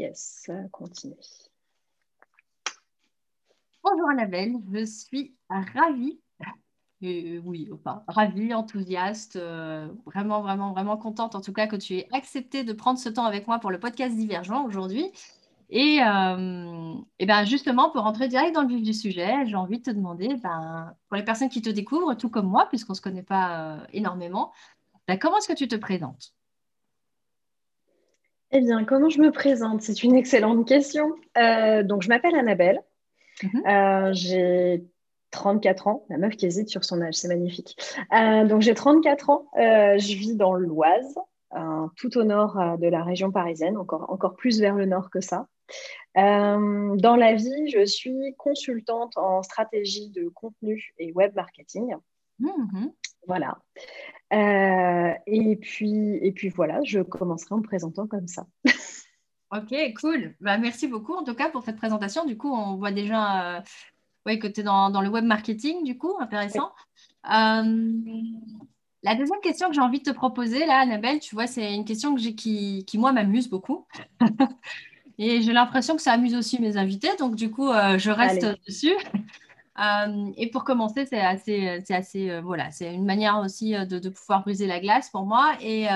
Yes, continue. Bonjour Annabelle, je suis ravie, euh, oui, enfin, ravie, enthousiaste, euh, vraiment, vraiment, vraiment contente en tout cas que tu aies accepté de prendre ce temps avec moi pour le podcast Divergent aujourd'hui. Et, euh, et ben justement, pour rentrer direct dans le vif du sujet, j'ai envie de te demander, ben, pour les personnes qui te découvrent, tout comme moi, puisqu'on ne se connaît pas énormément, ben, comment est-ce que tu te présentes? Eh bien, comment je me présente? C'est une excellente question. donc, je m'appelle Annabelle. Mhm. Euh, j'ai 34 ans, la meuf qui hésite sur son âge, c'est magnifique. Euh, donc j'ai 34 ans, euh, je vis dans l'Oise, tout au nord de la région parisienne, encore, encore plus vers le nord que ça. dans la vie, je suis consultante en stratégie de contenu et web marketing. Mhm. Voilà. Et, puis, et puis voilà, je commencerai en me présentant comme ça. Ok, cool. Bah, merci beaucoup en tout cas pour cette présentation. Du coup, on voit déjà euh, que tu es dans, le web marketing, du coup, intéressant. Euh, la deuxième question que j'ai envie de te proposer, là, Annabelle, tu vois, c'est une question que qui, qui, moi, m'amuse beaucoup. et j'ai l'impression que ça amuse aussi mes invités, donc du coup, euh, je reste dessus. Et pour commencer, c'est assez, c'est assez, voilà, c'est une manière aussi de, de, pouvoir briser la glace pour moi. Et,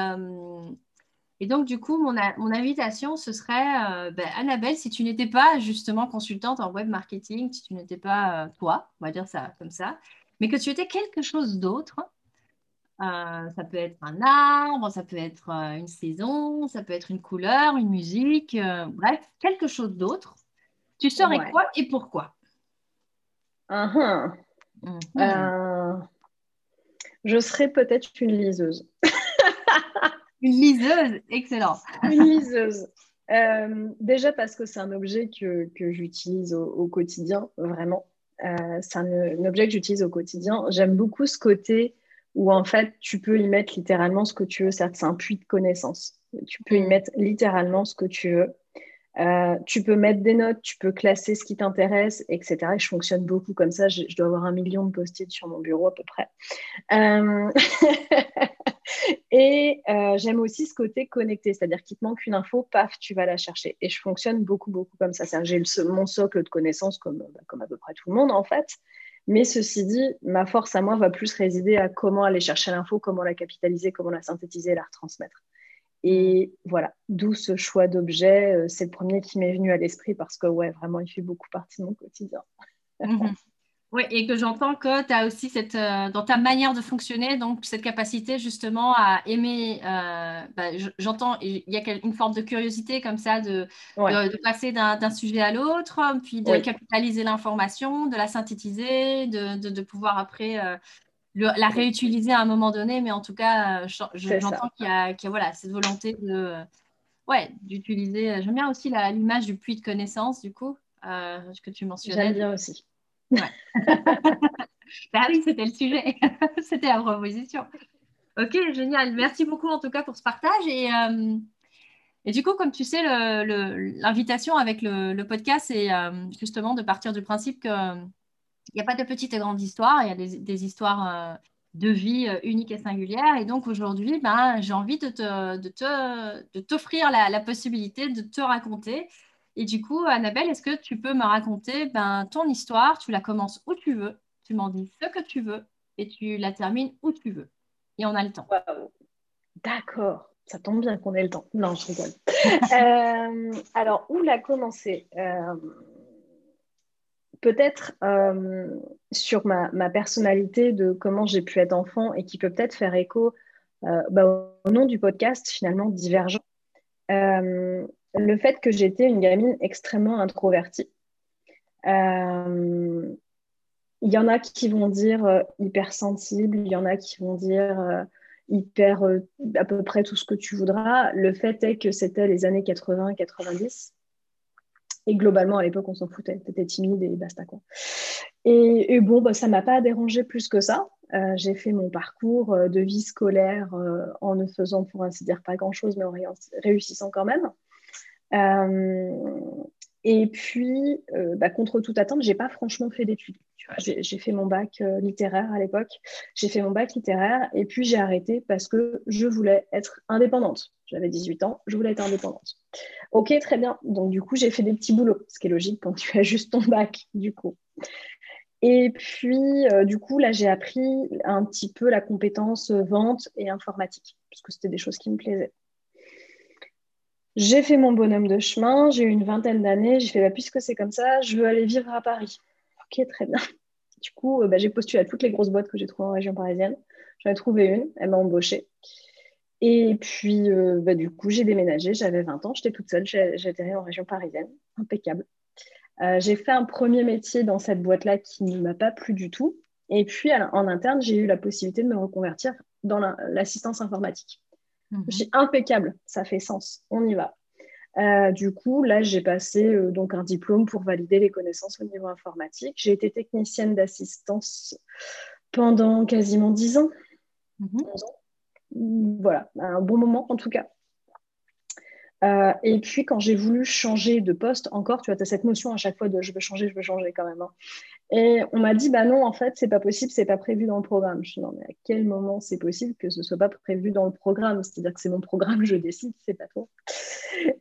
et donc, du coup, mon, invitation, ce serait, euh, ben, Annabelle, si tu n'étais pas justement consultante en web marketing, si tu n'étais pas euh, toi, on va dire ça comme ça, mais que tu étais quelque chose d'autre, euh, ça peut être un arbre, ça peut être une saison, ça peut être une couleur, une musique, bref, quelque chose d'autre. Tu serais quoi et pourquoi? Uh-huh. mm-hmm. Je serais peut-être une liseuse. Une liseuse, excellent. Une liseuse. Euh, déjà parce que c'est un objet que, que j'utilise au, quotidien, vraiment. Euh, c'est un, objet que j'utilise au quotidien. J'aime beaucoup ce côté où en fait tu peux y mettre littéralement ce que tu veux. Certes, c'est un puits de connaissances. Tu peux y mm. mettre littéralement ce que tu veux. Euh, tu peux mettre des notes, tu peux classer ce qui t'intéresse, etc. Et je fonctionne beaucoup comme ça. Je, dois avoir un million de post-it sur mon bureau à peu près. Et euh, j'aime aussi ce côté connecté, c'est-à-dire qu'il te manque une info, paf, tu vas la chercher. Et je fonctionne beaucoup, beaucoup comme ça. J'ai mon socle de connaissances comme, bah, comme à peu près tout le monde, en fait. Mais ceci dit, ma force à moi va plus résider à comment aller chercher l'info, comment la capitaliser, comment la synthétiser et la retransmettre. Et voilà, d'où ce choix d'objet. Euh, c'est le premier qui m'est venu à l'esprit parce que, ouais, vraiment, il fait beaucoup partie de mon quotidien. Mhm. Oui, et que j'entends que tu as aussi cette, euh, dans ta manière de fonctionner, donc cette capacité justement à aimer, euh, bah, j'entends, il y a une forme de curiosité comme ça de, de, passer d'un sujet à l'autre, puis de capitaliser l'information, de la synthétiser, de, de, pouvoir après euh, la réutiliser à un moment donné, mais en tout cas, j'entends qu'il y, a, voilà, cette volonté de, ouais, d'utiliser, j'aime bien aussi l'image du puits de connaissances, du coup, que tu mentionnais. J'aime bien aussi. bah oui, c'était le sujet. c'était la proposition. Ok, génial. Merci beaucoup en tout cas pour ce partage. Et, euh, et du coup, comme tu sais, l'invitation avec le, podcast, c'est euh, justement de partir du principe qu'il n'y a pas de petites et grandes histoires, il y a des, histoires euh, de vie uniques et singulières. Et donc aujourd'hui, ben, j'ai envie de t'offrir te, de la, la, possibilité de te raconter et du coup, Annabelle, est-ce que tu peux me raconter ben, ton histoire? Tu la commences où tu veux, tu m'en dis ce que tu veux et tu la termines où tu veux. Et on a le temps. D'accord, ça tombe bien qu'on ait le temps. Non, je rigole. Euh, alors, où la commencer euh, Peut-être euh, sur ma, personnalité de comment j'ai pu être enfant et qui peut peut-être faire écho bah, au nom du podcast, finalement, divergent le fait que j'étais une gamine extrêmement introvertie. Euh, il y en a qui vont dire euh, hypersensible, il y en a qui vont dire euh, hyper à peu près tout ce que tu voudras. Le fait est que c'était les années 80-90. Et globalement, à l'époque, on s'en foutait. T'étais timide et basta quoi. Et, bon, bah, ça m'a pas dérangé plus que ça. j'ai fait mon parcours de vie scolaire en ne faisant, pour ainsi dire, pas grand-chose, mais en réussissant quand même. Euh, Et puis, euh, bah, contre toute attente, j'ai pas franchement fait d'études. J'ai fait mon bac euh, littéraire à l'époque. J'ai fait mon bac littéraire et puis j'ai arrêté parce que je voulais être indépendante. J'avais 18 ans, je voulais être indépendante. Ok, très bien. Donc du coup, j'ai fait des petits boulots, ce qui est logique quand tu as juste ton bac, du coup. Et puis, euh, du coup, là, j'ai appris un petit peu la compétence vente et informatique, parce que c'était des choses qui me plaisaient. J'ai fait mon bonhomme de chemin, j'ai eu une vingtaine d'années, j'ai fait, bah, puisque c'est comme ça, je veux aller vivre à Paris. Ok, très bien. Du coup, euh, bah, j'ai postulé à toutes les grosses boîtes que j'ai trouvées en région parisienne. J'en ai trouvé une, elle m'a embauchée. Et puis, euh, bah, du coup, j'ai déménagé, j'avais 20 ans, j'étais toute seule, j'ai atterri en région parisienne, impeccable. Euh, j'ai fait un premier métier dans cette boîte-là qui ne m'a pas plu du tout. Et puis, en interne, j'ai eu la possibilité de me reconvertir dans l'assistance informatique. Mhm. Je suis impeccable, ça fait sens, on y va. Euh, du coup, là, j'ai passé euh, donc un diplôme pour valider les connaissances au niveau informatique. J'ai été technicienne d'assistance pendant quasiment 10 ans. Mhm. Voilà, un bon moment en tout cas. Euh, et puis, quand j'ai voulu changer de poste, encore, tu vois, tu as cette notion à chaque fois de je veux changer, je veux changer quand même. Hein. Et on m'a dit, bah non, en fait, c'est pas possible, c'est pas prévu dans le programme. Je dis, non, mais à quel moment c'est possible que ce soit pas prévu dans le programme? C'est-à-dire que c'est mon programme, je décide, c'est pas toi.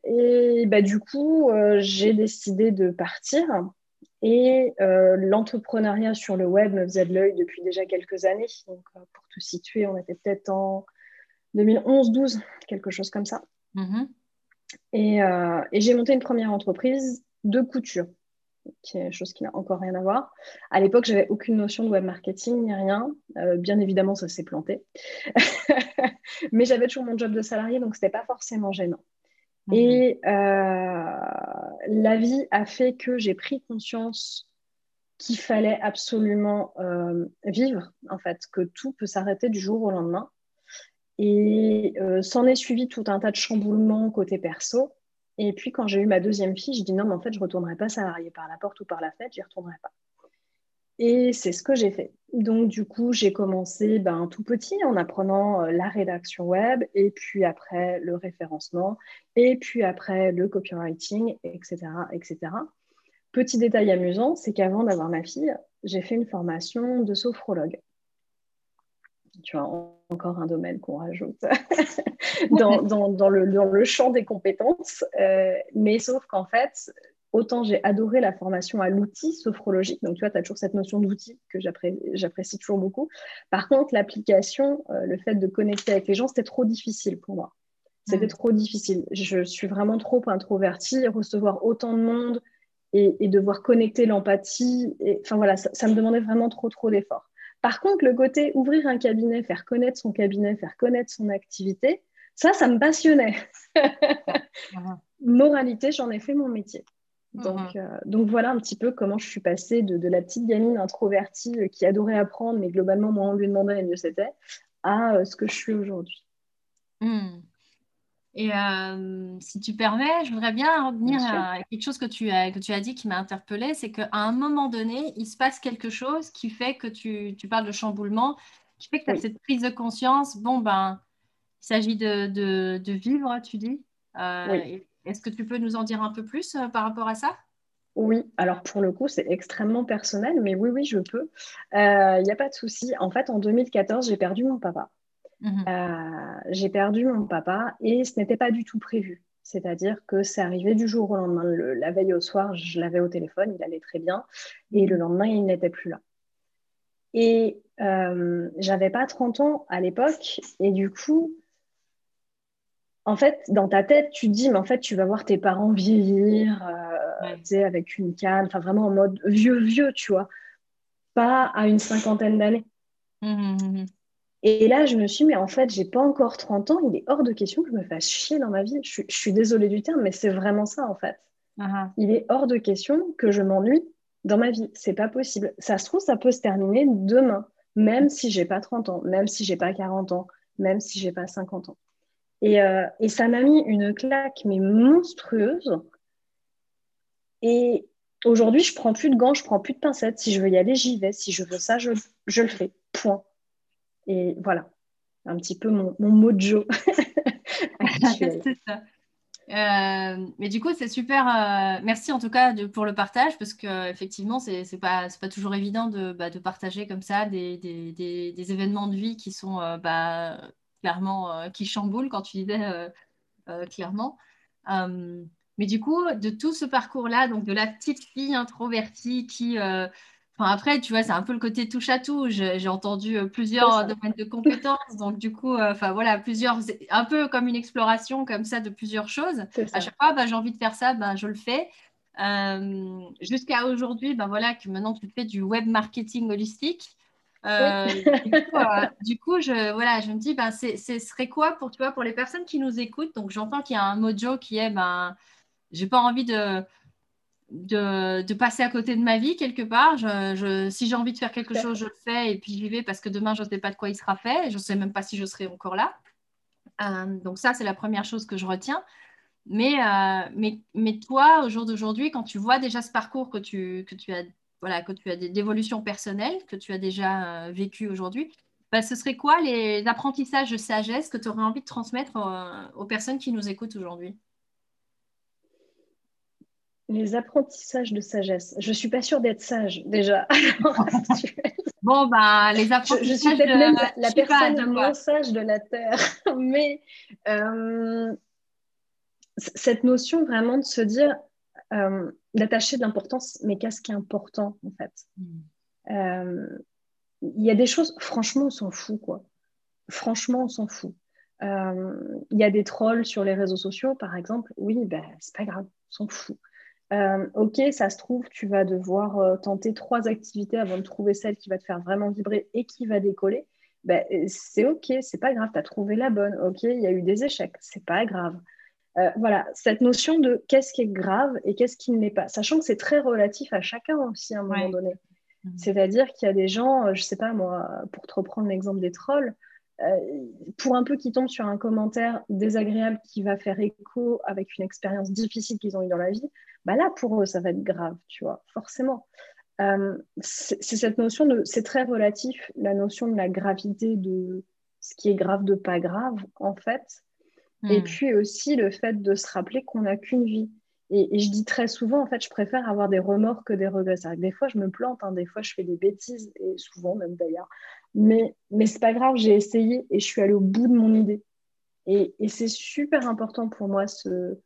Et bah, du coup, euh, j'ai décidé de partir. Et euh, l'entrepreneuriat sur le web me faisait de l'œil depuis déjà quelques années. Donc, pour tout situer, on était peut-être en 2011-12, quelque chose comme ça. Mm-hmm. Et, j'ai monté une première entreprise de couture, qui est chose qui n'a encore rien à voir. À l'époque, j'avais aucune notion de web marketing ni rien. Euh, bien évidemment, ça s'est planté. Mais j'avais toujours mon job de salarié, donc ce n'était pas forcément gênant. Mhm. Et euh, la vie a fait que j'ai pris conscience qu'il fallait absolument vivre, en fait, que tout peut s'arrêter du jour au lendemain et euh, s'en est suivi tout un tas de chamboulements côté perso. Et puis, quand j'ai eu ma deuxième fille, je dis non, mais en fait, je ne retournerai pas salarié par la porte ou par la fête, j'y retournerai pas. Et c'est ce que j'ai fait. Donc, du coup, j'ai commencé ben, tout petit en apprenant euh, la rédaction web, et puis après le référencement, et puis après le copywriting, etc. etc. Petit détail amusant, c'est qu'avant d'avoir ma fille, j'ai fait une formation de sophrologue tu vois, encore un domaine qu'on rajoute dans, dans, le, dans, le, champ des compétences. Euh, mais sauf qu'en fait, autant j'ai adoré la formation à l'outil sophrologique. Donc, tu vois, tu as toujours cette notion d'outil que j'apprécie toujours beaucoup. Par contre, l'application, euh, le fait de connecter avec les gens, c'était trop difficile pour moi. C'était mm. trop difficile. Je suis vraiment trop introvertie. Recevoir autant de monde et, et devoir connecter l'empathie, enfin voilà, ça, ça me demandait vraiment trop, trop d'efforts. Par contre, le côté ouvrir un cabinet, faire connaître son cabinet, faire connaître son activité, ça, ça me passionnait. Moralité, j'en ai fait mon métier. Donc, euh, donc, voilà un petit peu comment je suis passée de, la petite gamine introvertie euh, qui adorait apprendre, mais globalement, moi, on lui demandait et mieux c'était, à euh, ce que je suis aujourd'hui. Hmm. Et euh, si tu permets, je voudrais bien revenir à quelque chose que tu as, que tu as dit qui m'a interpellée, c'est qu'à un moment donné, il se passe quelque chose qui fait que tu, tu parles de chamboulement, qui fait que tu as cette prise de conscience, bon, ben, il s'agit de, de, de, vivre, tu dis. Euh, est-ce que tu peux nous en dire un peu plus euh, par rapport à ça? Oui, alors pour le coup, c'est extrêmement personnel, mais oui, oui, je peux. Il n'y a pas de souci. En fait, en 2014, j'ai perdu mon papa. Mhm. Euh, j'ai perdu mon papa et ce n'était pas du tout prévu. C'est-à-dire que c'est arrivé du jour au lendemain. la veille au soir, je l'avais au téléphone, il allait très bien, et le lendemain, il n'était plus là. Et euh, j'avais pas 30 ans à l'époque, et du coup, en fait, dans ta tête, tu te dis, mais en fait, tu vas voir tes parents vieillir, euh, avec une canne, enfin vraiment en mode vieux, vieux, tu vois, pas à une cinquantaine d'années. Mhm, mhm, et là, je me suis dit, mais en fait, j'ai pas encore 30 ans, il est hors de question que je me fasse chier dans ma vie. Je, suis désolée du terme, mais c'est vraiment ça, en fait. Uh-huh. Il est hors de question que je m'ennuie dans ma vie. C'est pas possible. Ça se trouve, ça peut se terminer demain, même si j'ai pas 30 ans, même si j'ai pas 40 ans, même si j'ai pas 50 ans. Et, euh, et ça m'a mis une claque, mais monstrueuse. Et aujourd'hui, je prends plus de gants, je prends plus de pincettes. Si je veux y aller, j'y vais. Si je veux ça, je, je le fais. Point. Et voilà, un petit peu mon, mon mojo c'est ça. Euh, mais du coup, c'est super. Euh, merci en tout cas pour le partage parce que effectivement, c'est n'est pas, pas toujours évident de, bah, de partager comme ça des, des, des, événements de vie qui sont euh, bah, clairement qui chamboulent quand tu disais clairement. mais du coup, de tout ce parcours-là, donc de la petite fille introvertie qui Enfin, après, tu vois, c'est un peu le côté touche à tout. J'ai entendu euh, plusieurs domaines de compétences, donc du coup, euh, enfin voilà, plusieurs, un peu comme une exploration comme ça de plusieurs choses. À chaque fois, bah, j'ai envie de faire ça, ben, je le fais. Euh, jusqu'à aujourd'hui, ben voilà, que maintenant tu fais du web marketing holistique. du, coup, je, voilà, je me dis, ben, ce serait quoi pour, tu vois, pour les personnes qui nous écoutent? Donc, j'entends qu'il y a un mojo qui est, ben, j'ai pas envie de, de, passer à côté de ma vie quelque part. Je, si j'ai envie de faire quelque chose, je le fais et puis j'y vais parce que demain, je ne sais pas de quoi il sera fait. Je ne sais même pas si je serai encore là. Euh, donc ça, c'est la première chose que je retiens. Mais, euh, mais, mais toi, au jour d'aujourd'hui, quand tu vois déjà ce parcours que tu, que tu as, voilà, que tu as d'évolution personnelle, que tu as déjà euh, vécu aujourd'hui, bah, ce serait quoi les apprentissages de sagesse que tu aurais envie de transmettre aux personnes qui nous écoutent aujourd'hui? Les apprentissages de sagesse. Je ne suis pas sûre d'être sage déjà. bon, bah, les apprentissages. Je, suis peut-être même la, personne la moins sage de la Terre. Mais euh, cette notion vraiment de se dire, euh, d'attacher de l'importance, mais qu'est-ce qui est important en fait? Hmm. euh, Il y a des choses, franchement, on s'en fout quoi. Franchement, on s'en fout. Il y a des trolls sur les réseaux sociaux, par exemple. Oui, ben, c'est pas grave, on s'en fout. Euh, ok, ça se trouve, tu vas devoir euh, tenter trois activités avant de trouver celle qui va te faire vraiment vibrer et qui va décoller. Ben, c'est ok, c'est pas grave, tu as trouvé la bonne. Ok, il y a eu des échecs, c'est pas grave. Euh, voilà, cette notion de qu'est-ce qui est grave et qu'est-ce qui ne l'est pas, sachant que c'est très relatif à chacun aussi à un moment donné. Mmh. C'est-à-dire qu'il y a des gens, je sais pas moi, pour te reprendre l'exemple des trolls, pour un peu qu'ils tombent sur un commentaire désagréable qui va faire écho avec une expérience difficile qu'ils ont eue dans la vie, bah là, pour eux, ça va être grave, tu vois, forcément. Euh, c'est cette notion de, c'est très relatif, la notion de la gravité de ce qui est grave de pas grave, en fait. Et hmm. puis aussi le fait de se rappeler qu'on n'a qu'une vie. Et, je dis très souvent, en fait, je préfère avoir des remords que des regrets. Des fois, je me plante, hein, des fois, je fais des bêtises, et souvent même d'ailleurs. Mais, mais c'est pas grave, j'ai essayé et je suis allée au bout de mon idée. Et, et c'est super important pour moi ce,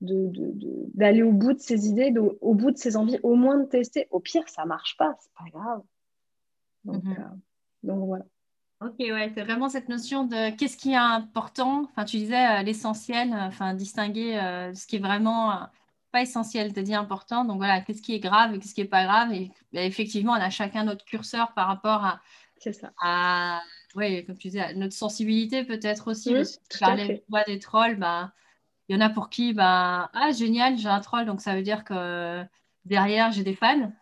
d'aller au bout de ses idées, au bout de ses envies, au moins de tester. Au pire, ça marche pas, c'est pas grave. Donc, mhm. euh, donc voilà. Ok, ouais, c'est vraiment cette notion de qu'est-ce qui est important. Enfin, tu disais euh, l'essentiel, euh, enfin, distinguer ce qui est vraiment pas essentiel, tu dit important. Donc voilà, qu'est-ce qui est grave et qu'est-ce qui est pas grave. Et bah, effectivement, on a chacun notre curseur par rapport à. Ça. Comme tu disais, notre sensibilité peut-être aussi. Mmh, tu parlais des trolls, bah, il y en a pour qui, bah, ah, génial, j'ai un troll, donc ça veut dire que derrière, j'ai des fans.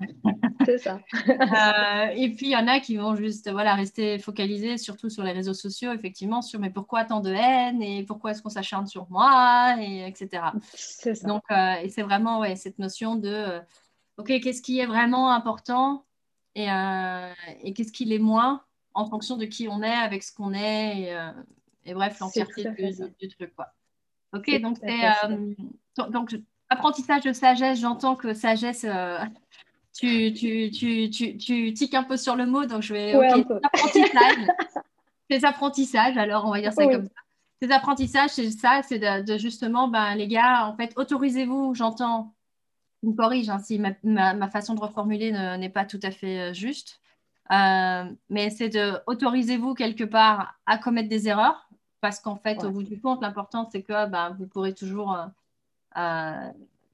C'est ça. Euh, et puis, il y en a qui vont juste voilà, rester focalisés, surtout sur les réseaux sociaux, effectivement, sur mais pourquoi tant de haine et pourquoi est-ce qu'on s'acharne sur moi, et etc. C'est ça. Donc, euh, et c'est vraiment ouais, cette notion de, euh, OK, qu'est-ce qui est vraiment important et, et qu'est-ce qui l'est moins en fonction de qui on est, avec ce qu'on est, et, et bref, l'entièreté du, du, truc. Quoi. Ok, donc c'est donc apprentissage de sagesse. J'entends que sagesse, euh, tu, tu, tu, tu, tu tiques un peu sur le mot, donc je vais. Ouais, apprentissage. Ces apprentissages, alors on va dire ça comme ça. Ces apprentissages, c'est ça, c'est de, justement, ben, les gars, en fait, autorisez-vous, j'entends, me corrige hein, si ma, ma, façon de reformuler n'est pas tout à fait euh, juste, mais c'est de autorisez-vous quelque part à commettre des erreurs, parce qu'en fait, au bout du compte, l'important, c'est que bah, vous pourrez toujours euh, euh,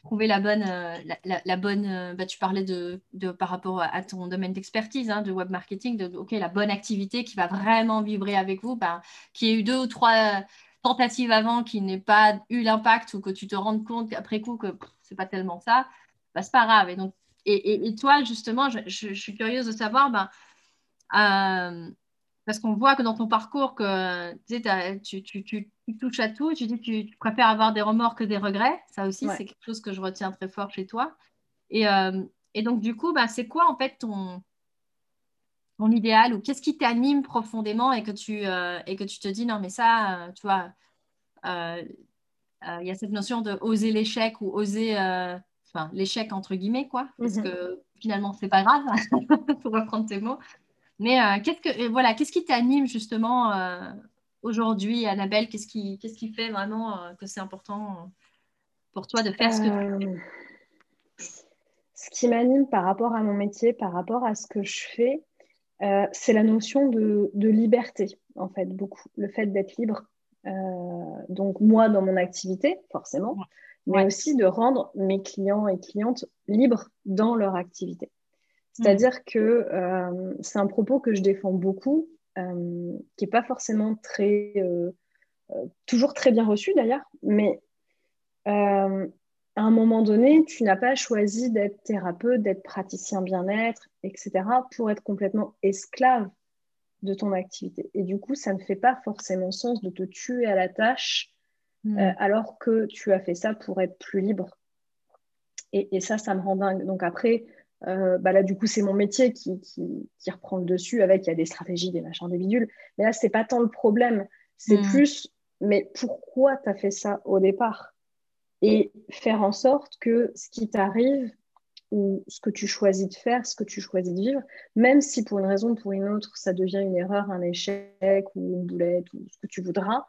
trouver la bonne. Euh, la, bonne bah, tu parlais de, de, par rapport à ton domaine d'expertise, hein, de web marketing, de OK, la bonne activité qui va vraiment vibrer avec vous, bah, qui ait eu deux ou trois tentatives avant qui n'ait pas eu l'impact ou que tu te rendes compte après coup que c'est pas tellement ça, bah, c'est pas grave. Et, donc, et, toi, justement, je, suis curieuse de savoir. Ben, parce qu'on voit que dans ton parcours, que tu, tu, tu, touches à tout, tu dis que tu préfères avoir des remords que des regrets. Ça aussi, c'est quelque chose que je retiens très fort chez toi. Et, euh, et donc, du coup, bah, c'est quoi en fait ton, ton idéal ou qu'est-ce qui t'anime profondément et que, tu, euh, et que tu te dis, non, mais ça, euh, tu vois, il y a cette notion de oser l'échec ou oser, enfin, l'échec entre guillemets, quoi, parce mhm. que finalement, c'est pas grave, pour reprendre tes mots. Mais qu'est-ce que, voilà, qu'est-ce qui t'anime justement aujourd'hui, Annabelle? Qu'est-ce qui, qu'est-ce qui fait vraiment que c'est important pour toi de faire ce que tu fais? Ce qui m'anime par rapport à mon métier, par rapport à ce que je fais, euh, c'est la notion de, liberté, en fait, beaucoup. Le fait d'être libre. Euh, donc, moi, dans mon activité, forcément, mais aussi de rendre mes clients et clientes libres dans leur activité. C'est-à-dire mm. que euh, c'est un propos que je défends beaucoup, qui n'est pas forcément très, toujours très bien reçu d'ailleurs, mais à un moment donné, tu n'as pas choisi d'être thérapeute, d'être praticien bien-être, etc., pour être complètement esclave de ton activité. Et du coup, ça ne fait pas forcément sens de te tuer à la tâche euh, alors que tu as fait ça pour être plus libre. Et, ça, ça me rend dingue. Donc après, euh, bah là, du coup, c'est mon métier qui, qui, reprend le dessus avec, il y a des stratégies, des machins, des bidules. Mais là, c'est pas tant le problème. C'est hmm. plus, mais pourquoi tu as fait ça au départ? Et faire en sorte que ce qui t'arrive ou ce que tu choisis de faire, ce que tu choisis de vivre, même si pour une raison ou pour une autre, ça devient une erreur, un échec ou une boulette ou ce que tu voudras,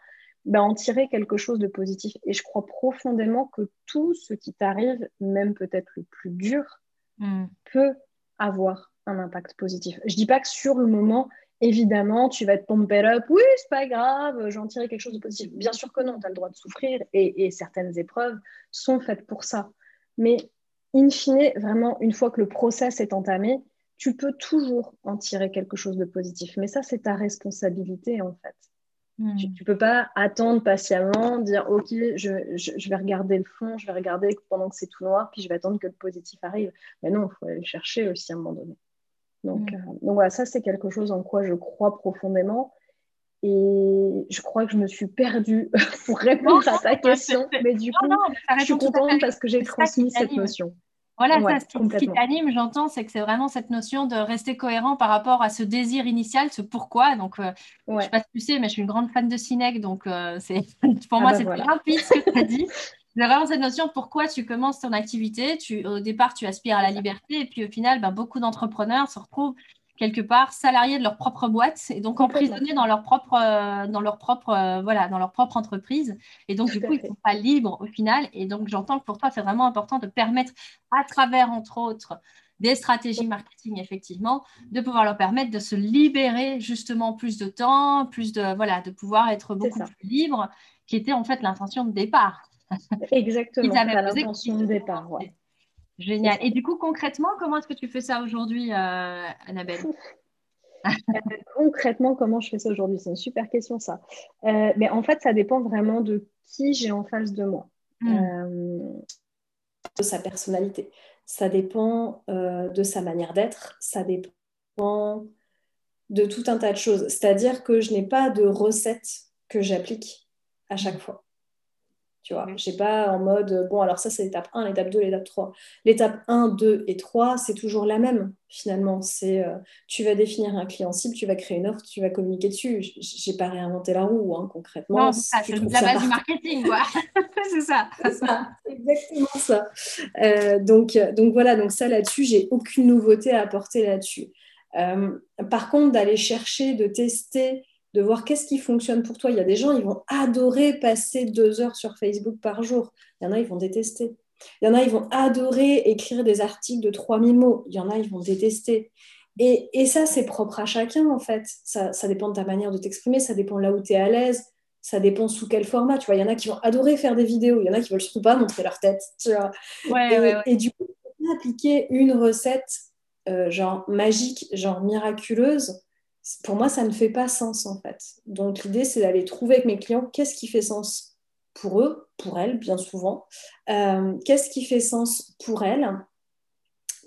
ben en tirer quelque chose de positif. Et je crois profondément que tout ce qui t'arrive, même peut-être le plus dur, mm. peut avoir un impact positif. Je dis pas que sur le moment, évidemment, tu vas te pomper up. Oui, c'est pas grave, j'en tirerai quelque chose de positif. Bien sûr que non, tu as le droit de souffrir et, certaines épreuves sont faites pour ça. Mais in fine, vraiment, une fois que le process est entamé, tu peux toujours en tirer quelque chose de positif. Mais ça, c'est ta responsabilité, en fait. Hmm. Tu ne peux pas attendre patiemment, dire OK, je, vais regarder le fond, je vais regarder pendant que c'est tout noir, puis je vais attendre que le positif arrive. Mais non, il faut aller le chercher aussi à un moment donné. Donc, mm. euh, donc voilà, ça c'est quelque chose en quoi je crois profondément. Et je crois que je me suis perdue pour répondre à ta question. Mais du coup, je suis contente parce que j'ai transmis cette notion. Voilà, ça, ce qui t'anime, j'entends, c'est que c'est vraiment cette notion de rester cohérent par rapport à ce désir initial, ce pourquoi. Donc, euh, je ne sais pas si tu sais, mais je suis une grande fan de Cinec, donc euh, c'est pour ah moi, bah c'est voilà. rapide ce que tu as dit. C'est vraiment cette notion pourquoi tu commences ton activité. Tu, au départ, tu aspires à la liberté et puis au final, ben, beaucoup d'entrepreneurs se retrouvent quelque part salariés de leur propre boîte et donc emprisonnés dans leur propre, euh, dans leur propre, euh, voilà, dans leur propre entreprise. Et donc, du coup, ils ne sont pas libres au final. Et donc, j'entends que pour toi, c'est vraiment important de permettre, à travers, entre autres, des stratégies marketing, effectivement, de pouvoir leur permettre de se libérer justement plus de temps, plus de, voilà, de pouvoir être beaucoup plus libre, qui était en fait l'intention de départ. Exactement, c'est l'intention de départ. Génial. Et du coup, concrètement, comment est-ce que tu fais ça aujourd'hui, euh, Annabelle? Euh, Concrètement, comment je fais ça aujourd'hui? C'est une super question, ça. Euh, mais en fait, ça dépend vraiment de qui j'ai en face de moi, hmm. de sa personnalité. Ça dépend de sa manière d'être. Ça dépend de tout un tas de choses. C'est-à-dire que je n'ai pas de recette que j'applique à chaque fois. Tu vois, je sais pas en mode, bon, alors ça, c'est l'étape 1, l'étape 2, l'étape 3. L'étape 1, 2 et 3, c'est toujours la même, finalement. C'est, euh, tu vas définir un client cible, tu vas créer une offre, tu vas communiquer dessus. J'ai pas réinventé la roue, hein, concrètement. c'est la base du marketing, quoi. c'est ça. C'est exactement ça. Euh, donc, donc voilà, donc ça, là-dessus, j'ai aucune nouveauté à apporter là-dessus. Euh, par contre, d'aller chercher, de tester de voir qu'est-ce qui fonctionne pour toi. Il y a des gens, ils vont adorer passer deux heures sur Facebook par jour. Il y en a, ils vont détester. Il y en a, ils vont adorer écrire des articles de 3000 mots. Il y en a, ils vont détester. Et, ça, c'est propre à chacun, en fait. Ça, dépend de ta manière de t'exprimer, ça dépend là où tu es à l'aise, ça dépend sous quel format. Tu vois, il y en a qui vont adorer faire des vidéos, il y en a qui veulent surtout pas montrer leur tête. Tu vois. et, du coup, appliquer une recette euh, genre magique, genre miraculeuse, pour moi, ça ne fait pas sens en fait. Donc l'idée, c'est d'aller trouver avec mes clients qu'est-ce qui fait sens pour eux, pour elles, bien souvent. Euh, qu'est-ce qui fait sens pour elles?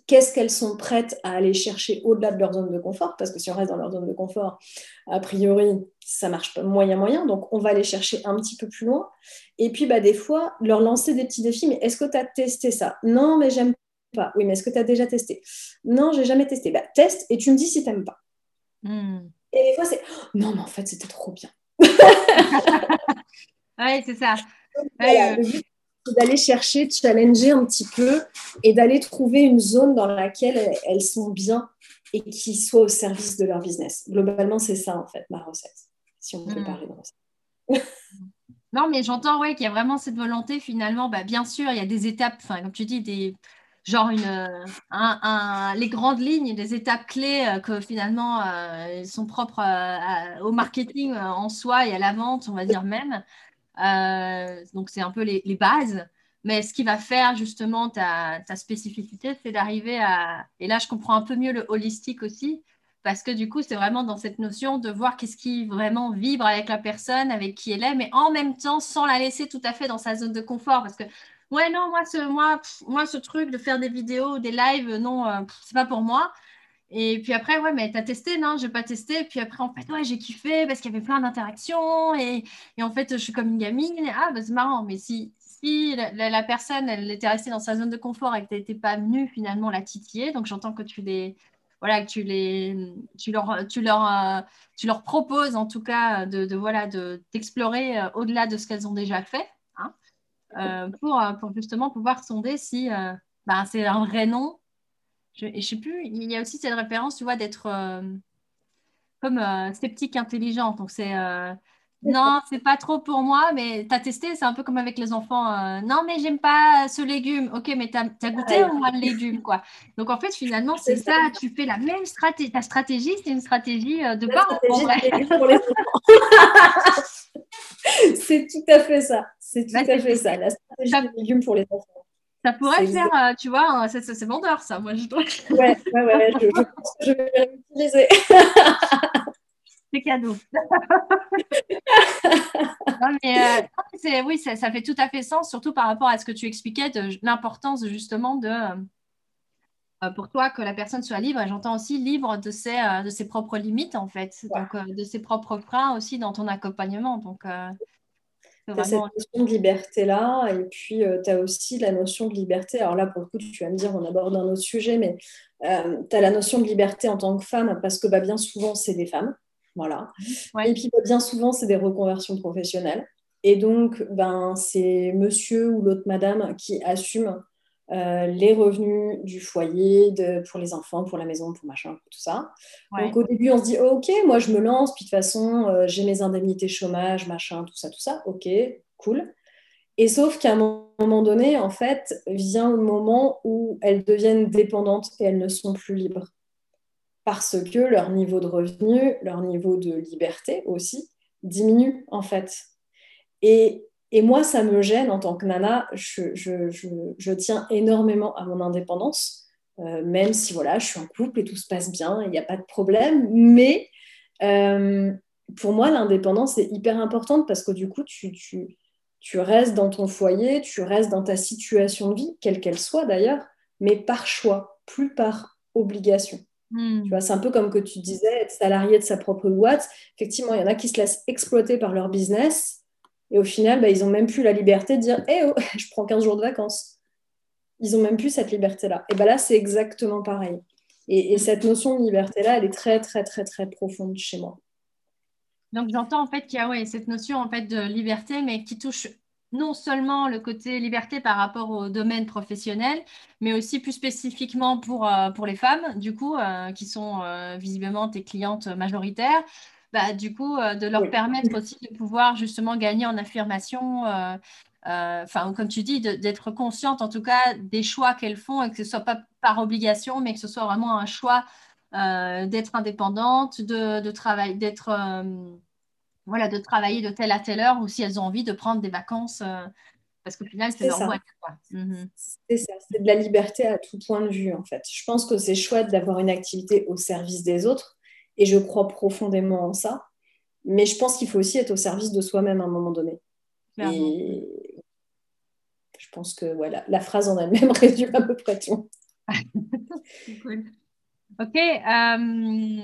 Qu'est-ce qu'elles sont prêtes à aller chercher au-delà de leur zone de confort? Parce que si on reste dans leur zone de confort, a priori, ça marche pas moyen-moyen. Donc, on va aller chercher un petit peu plus loin. Et puis, bah, des fois, leur lancer des petits défis. Mais est-ce que tu as testé ça? Non, mais j'aime pas. Oui, mais est-ce que tu as déjà testé? Non, j'ai jamais testé. Bah, teste et tu me dis si tu n'aimes pas. Hmm. Et des fois, c'est non, mais en fait, c'était trop bien. oui, c'est ça. le but, c'est d'aller chercher, de challenger un petit peu et d'aller trouver une zone dans laquelle elles sont bien et qui soit au service de leur business. Globalement, c'est ça, en fait, ma recette, si on peut hmm. parler de recette. non, mais j'entends ouais, qu'il y a vraiment cette volonté, finalement. Bah, bien sûr, il y a des étapes, comme tu dis, des, genre une, un, les grandes lignes, des étapes clés euh, que finalement euh, sont propres euh, au marketing en soi et à la vente, on va dire même. donc, c'est un peu les, les, bases. Mais ce qui va faire justement ta, ta spécificité, c'est d'arriver à... Et là, je comprends un peu mieux le holistique aussi, parce que du coup, c'est vraiment dans cette notion de voir qu'est-ce qui vraiment vibre avec la personne, avec qui elle est, mais en même temps, sans la laisser tout à fait dans sa zone de confort. Parce que ouais, non, moi, ce, moi, moi, ce truc de faire des vidéos, des lives, non, euh, c'est pas pour moi. Et puis après, ouais, mais t'as testé, non, j'ai pas testé. Et puis après, en fait, ouais, j'ai kiffé parce qu'il y avait plein d'interactions. Et, et, en fait, je suis comme une gamine. ah, bah, c'est marrant. Mais si, si la, personne, elle était restée dans sa zone de confort et que tu n'étais pas venu finalement la titiller, donc j'entends que tu les. Voilà, que tu, les, tu, leur, tu, leur, euh, tu leur proposes en tout cas de, de voilà, d'explorer euh, au-delà de ce qu'elles ont déjà fait. Euh, pour, euh, pour, justement pouvoir sonder si euh, bah, c'est un vrai nom. Je, et je sais plus, il y a aussi cette référence, tu vois, d'être comme sceptique intelligente. Donc c'est non, c'est pas trop pour moi, mais tu as testé, c'est un peu comme avec les enfants. non, mais j'aime pas ce légume. Ok, mais tu as, goûté au moins le légume, quoi. Donc en fait, finalement, c'est ça, tu fais la même stratégie. Ta stratégie, c'est une stratégie de pas c'est tout à fait ça. C'est tout bah, à fait ça. La stratégie des légumes pour les enfants. Ça pourrait faire, euh, tu vois, c'est vendeur ça, moi je dois. Ouais, ouais, ouais, je, je pense que je vais l'utiliser. c'est cadeau. non, mais, euh, oui, ça, ça, fait tout à fait sens, surtout par rapport à ce que tu expliquais de l'importance justement de, euh, pour toi que la personne soit libre. J'entends aussi libre de ses, de ses propres limites, en fait, donc de ses propres freins aussi dans ton accompagnement. Donc, tu as cette notion de liberté-là, et puis euh, tu as aussi la notion de liberté. Alors là, pour le coup, tu vas me dire, on aborde un autre sujet, mais euh, tu as la notion de liberté en tant que femme, parce que bah, bien souvent, c'est des femmes. Voilà. Et puis, bah, bien souvent, c'est des reconversions professionnelles. Et donc, ben, c'est monsieur ou l'autre madame qui assume euh, les revenus du foyer de, pour les enfants, pour la maison, pour machin, pour tout ça. Donc au début, on se dit, ok, moi je me lance, puis de toute façon, euh, j'ai mes indemnités chômage, machin, tout ça, tout ça, ok, cool. Et sauf qu'à un moment donné, en fait, vient le moment où elles deviennent dépendantes et elles ne sont plus libres. Parce que leur niveau de revenu, leur niveau de liberté aussi, diminue, en fait. Et et moi, ça me gêne en tant que nana. Je, tiens énormément à mon indépendance, euh, même si voilà, je suis en couple et tout se passe bien, il n'y a pas de problème. Mais euh, pour moi, l'indépendance est hyper importante parce que du coup, tu, tu, restes dans ton foyer, tu restes dans ta situation de vie, quelle qu'elle soit d'ailleurs, mais par choix, plus par obligation. Hmm. Tu vois, c'est un peu comme que tu disais, être salarié de sa propre boîte. Effectivement, il y en a qui se laissent exploiter par leur business et au final, bah, ils n'ont même plus la liberté de dire Eh oh, je prends 15 jours de vacances. Ils n'ont même plus cette liberté-là. Et bah là, c'est exactement pareil. Et, cette notion de liberté-là, elle est très, très, très, très profonde chez moi. Donc, j'entends en fait qu'il y a cette notion en fait, de liberté, mais qui touche non seulement le côté liberté par rapport au domaine professionnel, mais aussi plus spécifiquement pour, euh, pour les femmes, du coup, euh, qui sont euh, visiblement tes clientes majoritaires. Bah, du coup, euh, de leur permettre aussi de pouvoir justement gagner en affirmation, euh, euh, enfin, comme tu dis, d'être consciente en tout cas des choix qu'elles font et que ce ne soit pas par obligation, mais que ce soit vraiment un choix d'être indépendante, de, de travailler, d'être voilà, de travailler de telle à telle heure ou si elles ont envie de prendre des vacances parce qu'au final, c'est leur boîte. Mhm. C'est ça, c'est de la liberté à tout point de vue, en fait. Je pense que c'est chouette d'avoir une activité au service des autres, et je crois profondément en ça. Mais je pense qu'il faut aussi être au service de soi-même à un moment donné. Et je pense que voilà, la phrase en elle-même résume à peu près tout. cool. Ok. Euh,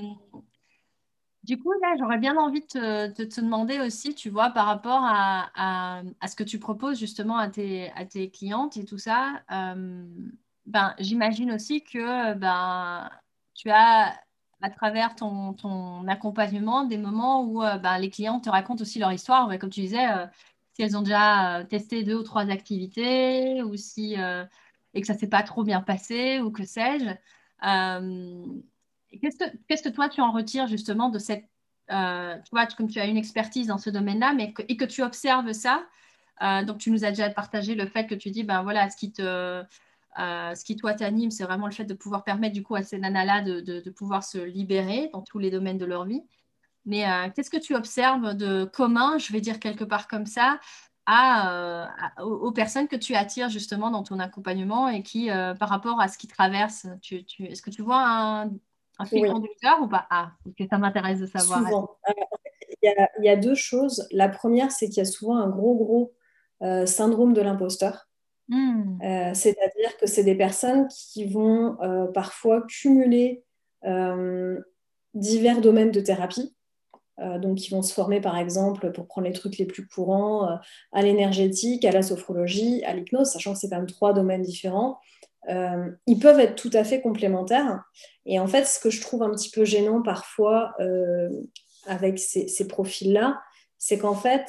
du coup, là, j'aurais bien envie de te, demander aussi, tu vois, par rapport à, à, ce que tu proposes justement à tes, à tes clientes et tout ça, euh, ben, j'imagine aussi que ben, tu as à travers ton, accompagnement des moments où euh, bah, les clients te racontent aussi leur histoire. comme tu disais, euh, si elles ont déjà testé deux ou trois activités ou si et que ça s'est pas trop bien passé ou que sais-je. qu'est-ce, que, toi tu en retires justement de cette tu vois, comme tu as une expertise dans ce domaine-là, et que tu observes ça, donc tu nous as déjà partagé le fait que tu dis, ben voilà, ce qui te, euh, ce qui toi t'anime, c'est vraiment le fait de pouvoir permettre du coup à ces nanas-là de, pouvoir se libérer dans tous les domaines de leur vie. Mais euh, qu'est-ce que tu observes de commun, je vais dire quelque part comme ça, à, euh, aux, personnes que tu attires justement dans ton accompagnement et qui, par rapport à ce qu'ils traversent, tu, est-ce que tu vois un, un fil conducteur ou pas? Ah, que ça m'intéresse de savoir. Souvent. Il y, a, deux choses. La première, c'est qu'il y a souvent un gros, gros syndrome de l'imposteur. Hmm. Euh, c'est-à-dire que c'est des personnes qui vont euh, parfois cumuler euh, divers domaines de thérapie. donc, qui vont se former, par exemple, pour prendre les trucs les plus courants, à l'énergétique, à la sophrologie, à l'hypnose, sachant que c'est quand même trois domaines différents. ils peuvent être tout à fait complémentaires. Et en fait, ce que je trouve un petit peu gênant parfois avec ces, ces profils-là, c'est qu'en fait,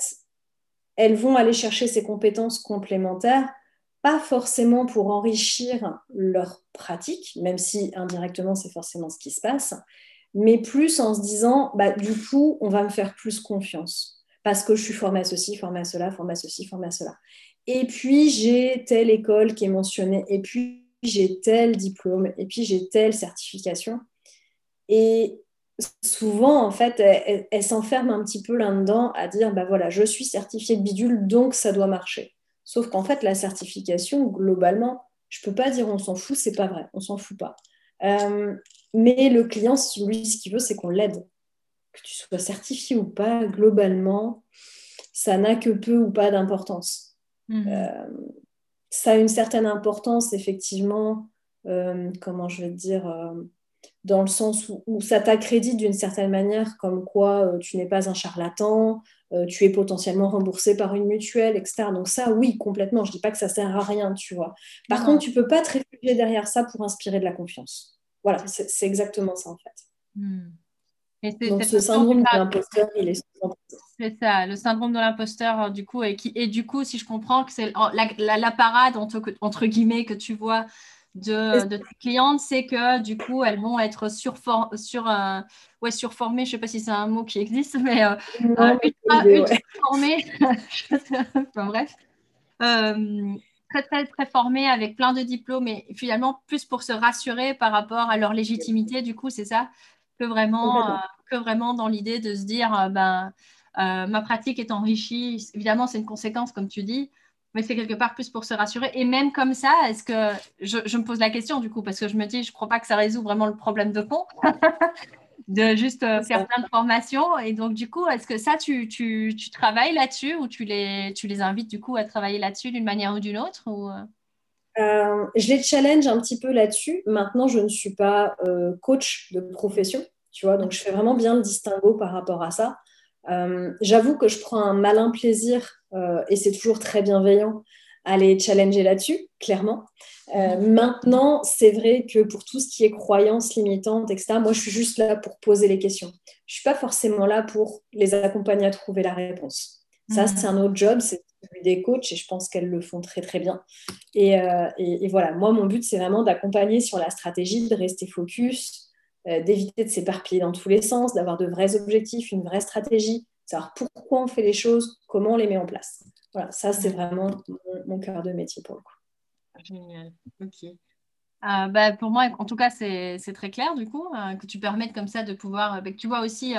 elles vont aller chercher ces compétences complémentaires pas forcément pour enrichir leur pratique, même si indirectement c'est forcément ce qui se passe, mais plus en se disant, bah, du coup, on va me faire plus confiance, parce que je suis formée à ceci, formée à cela, formée à ceci, formée à cela. Et puis, j'ai telle école qui est mentionnée, et puis j'ai tel diplôme, et puis j'ai telle certification. Et souvent, en fait, elle, s'enferme un petit peu là-dedans à dire, bah voilà, je suis certifiée de bidule, donc ça doit marcher. Sauf qu'en fait, la certification, globalement, je ne peux pas dire on s'en fout, c'est pas vrai, on s'en fout pas. Euh, mais le client, lui, ce qu'il veut, c'est qu'on l'aide. Que tu sois certifié ou pas, globalement, ça n'a que peu ou pas d'importance. Mhm. Euh, ça a une certaine importance, effectivement, euh, comment je vais te dire, dans le sens où, ça t'accrédite d'une certaine manière, comme quoi tu n'es pas un charlatan, euh, tu es potentiellement remboursé par une mutuelle, etc. Donc ça, oui, complètement. Je ne dis pas que ça sert à rien, tu vois. Par contre, tu ne peux pas te réfugier derrière ça pour inspirer de la confiance. Voilà, c'est exactement ça en fait. Hmm. Donc ce syndrome de l'imposteur, il est C'est ça, le syndrome de l'imposteur, euh, du coup, et, qui, et du coup, si je comprends que c'est la, la, parade, entre, entre guillemets, que tu vois de, de tes clientes, c'est que du coup, elles vont être sur, sur, euh, ouais, surformées, je ne sais pas si c'est un mot qui existe, mais euh, euh enfin, bref. Euh, très, très, très formées avec plein de diplômes et finalement plus pour se rassurer par rapport à leur légitimité, du coup, c'est ça, que vraiment, que vraiment dans l'idée de se dire, ben, ma pratique est enrichie. Évidemment, c'est une conséquence, comme tu dis, mais c'est quelque part plus pour se rassurer. Et même comme ça, est-ce que je, me pose la question du coup, parce que je me dis, je ne crois pas que ça résout vraiment le problème de fond, de juste euh, faire plein de formations. Et donc, du coup, est-ce que ça, tu, tu, tu travailles là-dessus ou tu les, tu les invites du coup à travailler là-dessus d'une manière ou d'une autre. Euh? Euh, je les challenge un petit peu là-dessus. Maintenant, je ne suis pas coach de profession, tu vois, donc je fais vraiment bien le distinguo par rapport à ça. J'avoue que je prends un malin plaisir euh, et c'est toujours très bienveillant à les challenger là-dessus, clairement. Euh, maintenant, c'est vrai que pour tout ce qui est croyances limitantes, etc., moi, je suis juste là pour poser les questions. Je ne suis pas forcément là pour les accompagner à trouver la réponse. Ça, mhm. c'est un autre job, c'est celui des coachs, et je pense qu'elles le font très, très bien. Euh, et, et, voilà, moi, mon but, c'est vraiment d'accompagner sur la stratégie, de rester focus, d'éviter de s'éparpiller dans tous les sens, d'avoir de vrais objectifs, une vraie stratégie, savoir pourquoi on fait les choses, comment on les met en place. Voilà, ça, c'est vraiment mon, cœur de métier pour le coup. Génial, ok. Euh, bah, pour moi, en tout cas, c'est très clair du coup, euh, que tu permettes comme ça de pouvoir. Euh, bah, tu vois aussi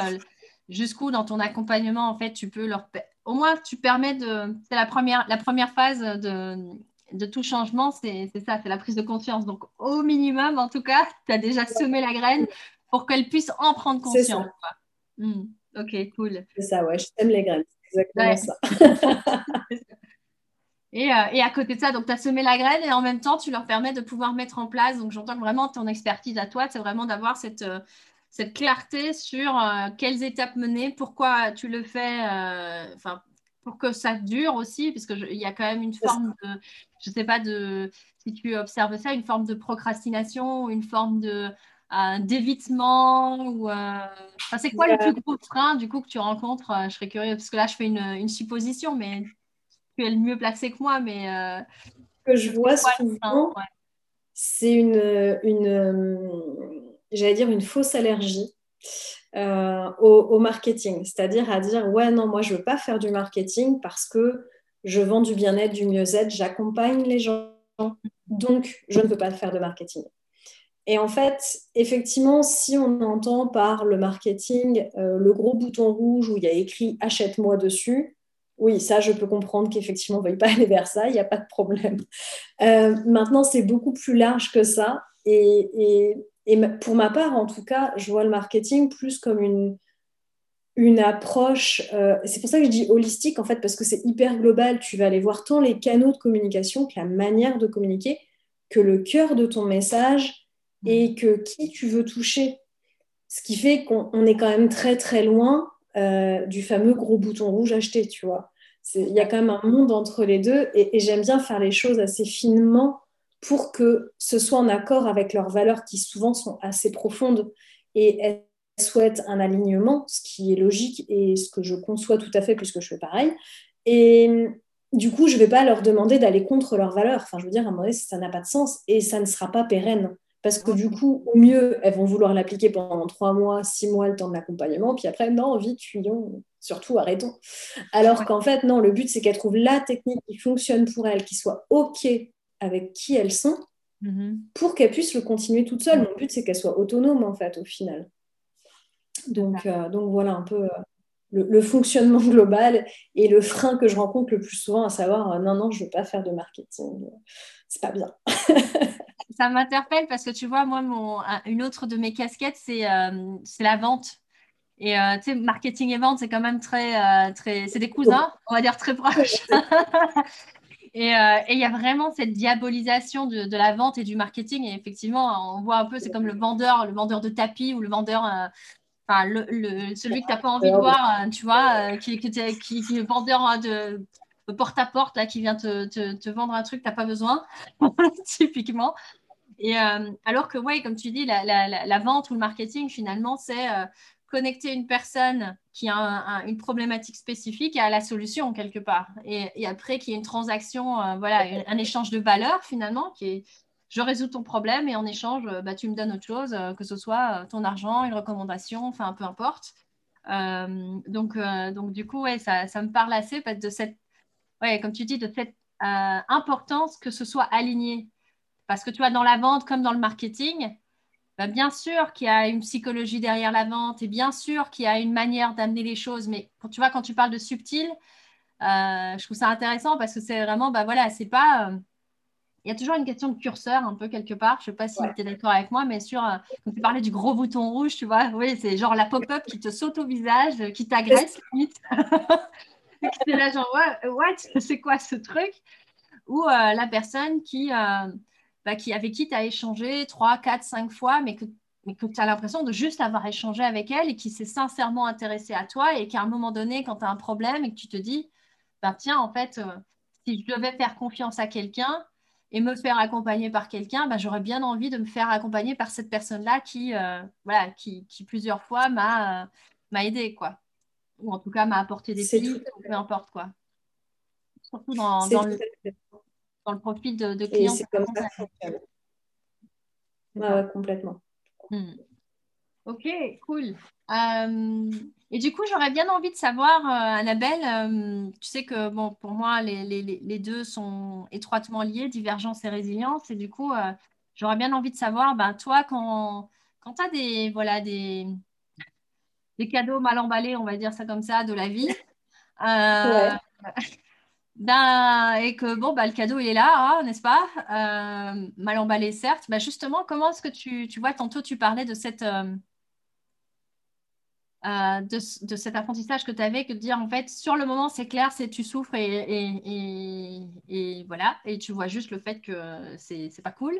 jusqu'où dans ton accompagnement, en fait, tu peux leur. Au moins, tu permets de. C'est la première, la première phase de, de tout changement, c'est ça, c'est la prise de conscience. Donc, au minimum, en tout cas, tu as déjà semé la graine pour qu'elle puisse en prendre conscience. Hmm. Ok, cool. C'est ça, ouais, je t'aime les graines. C'est exactement ça. Et, euh, et, à côté de ça, donc tu as semé la graine et en même temps, tu leur permets de pouvoir mettre en place. Donc j'entends que vraiment ton expertise à toi, c'est vraiment d'avoir cette, euh, cette clarté sur euh, quelles étapes mener, pourquoi tu le fais, enfin pour que ça dure aussi, parce qu'il y a quand même une forme de, je ne sais pas de, si tu observes ça, une forme de procrastination, une forme de, un d'évitement ou c'est quoi le plus gros frein du coup que tu rencontres euh, Je serais curieuse parce que là je fais une, supposition, mais tu es le mieux placé que moi, mais. Ce que je vois souvent, c'est une, une j'allais dire, une fausse allergie. Au, marketing, c'est-à-dire à dire ouais non moi je veux pas faire du marketing parce que je vends du bien-être, du mieux-être, j'accompagne les gens, donc je ne peux pas faire de marketing. Et en fait, effectivement, si on entend par le marketing euh, le gros bouton rouge où il y a écrit achète-moi dessus, oui, ça, je peux comprendre qu'effectivement, on ne veuille pas aller vers ça, il n'y a pas de problème. Euh, maintenant, c'est beaucoup plus large que ça. Et, pour ma part, en tout cas, je vois le marketing plus comme une, une approche, euh, c'est pour ça que je dis holistique, en fait, parce que c'est hyper global. Tu vas aller voir tant les canaux de communication que la manière de communiquer, que le cœur de ton message et que qui tu veux toucher. Ce qui fait qu'on est quand même très très loin euh, du fameux gros bouton rouge acheté, tu vois. Il y a quand même un monde entre les deux et, j'aime bien faire les choses assez finement pour que ce soit en accord avec leurs valeurs qui souvent sont assez profondes et elles souhaitent un alignement, ce qui est logique et ce que je conçois tout à fait puisque je fais pareil. Et du coup, je ne vais pas leur demander d'aller contre leurs valeurs. Enfin, je veux dire, à un moment donné, ça n'a pas de sens et ça ne sera pas pérenne. Parce que du coup, au mieux, elles vont vouloir l'appliquer pendant trois mois, six mois, le temps de l'accompagnement. Puis après, non, vite, fuyons, surtout arrêtons. Alors qu'en fait, non, le but, c'est qu'elles trouvent la technique qui fonctionne pour elles, qui soit OK avec qui elles sont, mm-hmm. pour qu'elles puissent le continuer toutes seules. Mon but, c'est qu'elles soient autonomes, en fait, au final. Donc, euh, donc voilà un peu euh, le, fonctionnement global et le frein que je rencontre le plus souvent, à savoir, euh, non, non, je ne veux pas faire de marketing. C'est pas bien. ça m'interpelle parce que tu vois, moi, mon, une autre de mes casquettes, c'est la vente. Et euh, tu sais, marketing et vente, c'est quand même très, euh, très c'est des cousins, on va dire très proches. et il y a vraiment cette diabolisation de, de, la vente et du marketing. Et effectivement, on voit un peu, c'est comme le vendeur, le vendeur de tapis ou le vendeur, enfin, le, celui que tu n'as pas envie de voir, tu vois, qui, qui, qui, qui, est vendeur hein, de porte-à-porte, là, qui vient te, te, te vendre un truc que tu n'as pas besoin, typiquement. Et euh, alors que, ouais, comme tu dis, la, vente ou le marketing, finalement, c'est euh, connecter une personne qui a une problématique spécifique à la solution quelque part. Et, après, qu'il y ait une transaction, euh, voilà, un, échange de valeurs finalement, qui est je résous ton problème et en échange, bah, tu me donnes autre chose, que ce soit ton argent, une recommandation, enfin peu importe. donc, donc, du coup, ouais, ça, ça, me parle assez de cette, ouais, comme tu dis, de cette importance que ce soit aligné. Parce que tu vois, dans la vente comme dans le marketing, bah, bien sûr qu'il y a une psychologie derrière la vente et bien sûr qu'il y a une manière d'amener les choses. Mais tu vois, quand tu parles de subtil, euh, je trouve ça intéressant parce que c'est vraiment, bah voilà, c'est pas. Euh, il y a toujours une question de curseur un peu quelque part. Je ne sais pas si tu es d'accord avec moi, mais sur, euh, quand tu parlais du gros bouton rouge, tu vois, oui, c'est genre la pop-up qui te saute au visage, qui t'agresse limite. c'est là genre, what, c'est quoi ce truc? Ou la personne qui, bah, qui, avec qui tu as échangé 3, 4, 5 fois, mais que, mais que tu as l'impression de juste avoir échangé avec elle et qui s'est sincèrement intéressée à toi et qu'à un moment donné, quand tu as un problème et que tu te dis, bah, tiens, en fait, euh, si je devais faire confiance à quelqu'un et me faire accompagner par quelqu'un, bah, j'aurais bien envie de me faire accompagner par cette personne-là qui, euh, voilà, qui, qui, plusieurs fois m'a euh, m'a aidé, quoi. Ou en tout cas m'a apporté des pistes, peu importe quoi. Surtout dans, dans le dans le profil de, clients. C'est comme ça complètement. Hmm. Ok, cool. Euh, et du coup, j'aurais bien envie de savoir, euh, Annabelle, euh, tu sais que bon, pour moi, les, les, les, deux sont étroitement liés, divergence et résilience. Et du coup, j'aurais bien envie de savoir, ben, toi, quand, quand tu as des, voilà, des, des cadeaux mal emballés, on va dire ça comme ça, de la vie, Ben, et que bon, bah, le cadeau il est là, hein, n'est-ce pas? Euh, Mal emballé, certes. Bah, justement, comment est-ce que tu, tu, vois, tantôt tu parlais de, cette, euh, euh, de, de, cet apprentissage que tu avais, que de dire en fait, sur le moment, c'est clair, c'est tu souffres et, et, et, voilà, et tu vois juste le fait que c'est pas cool.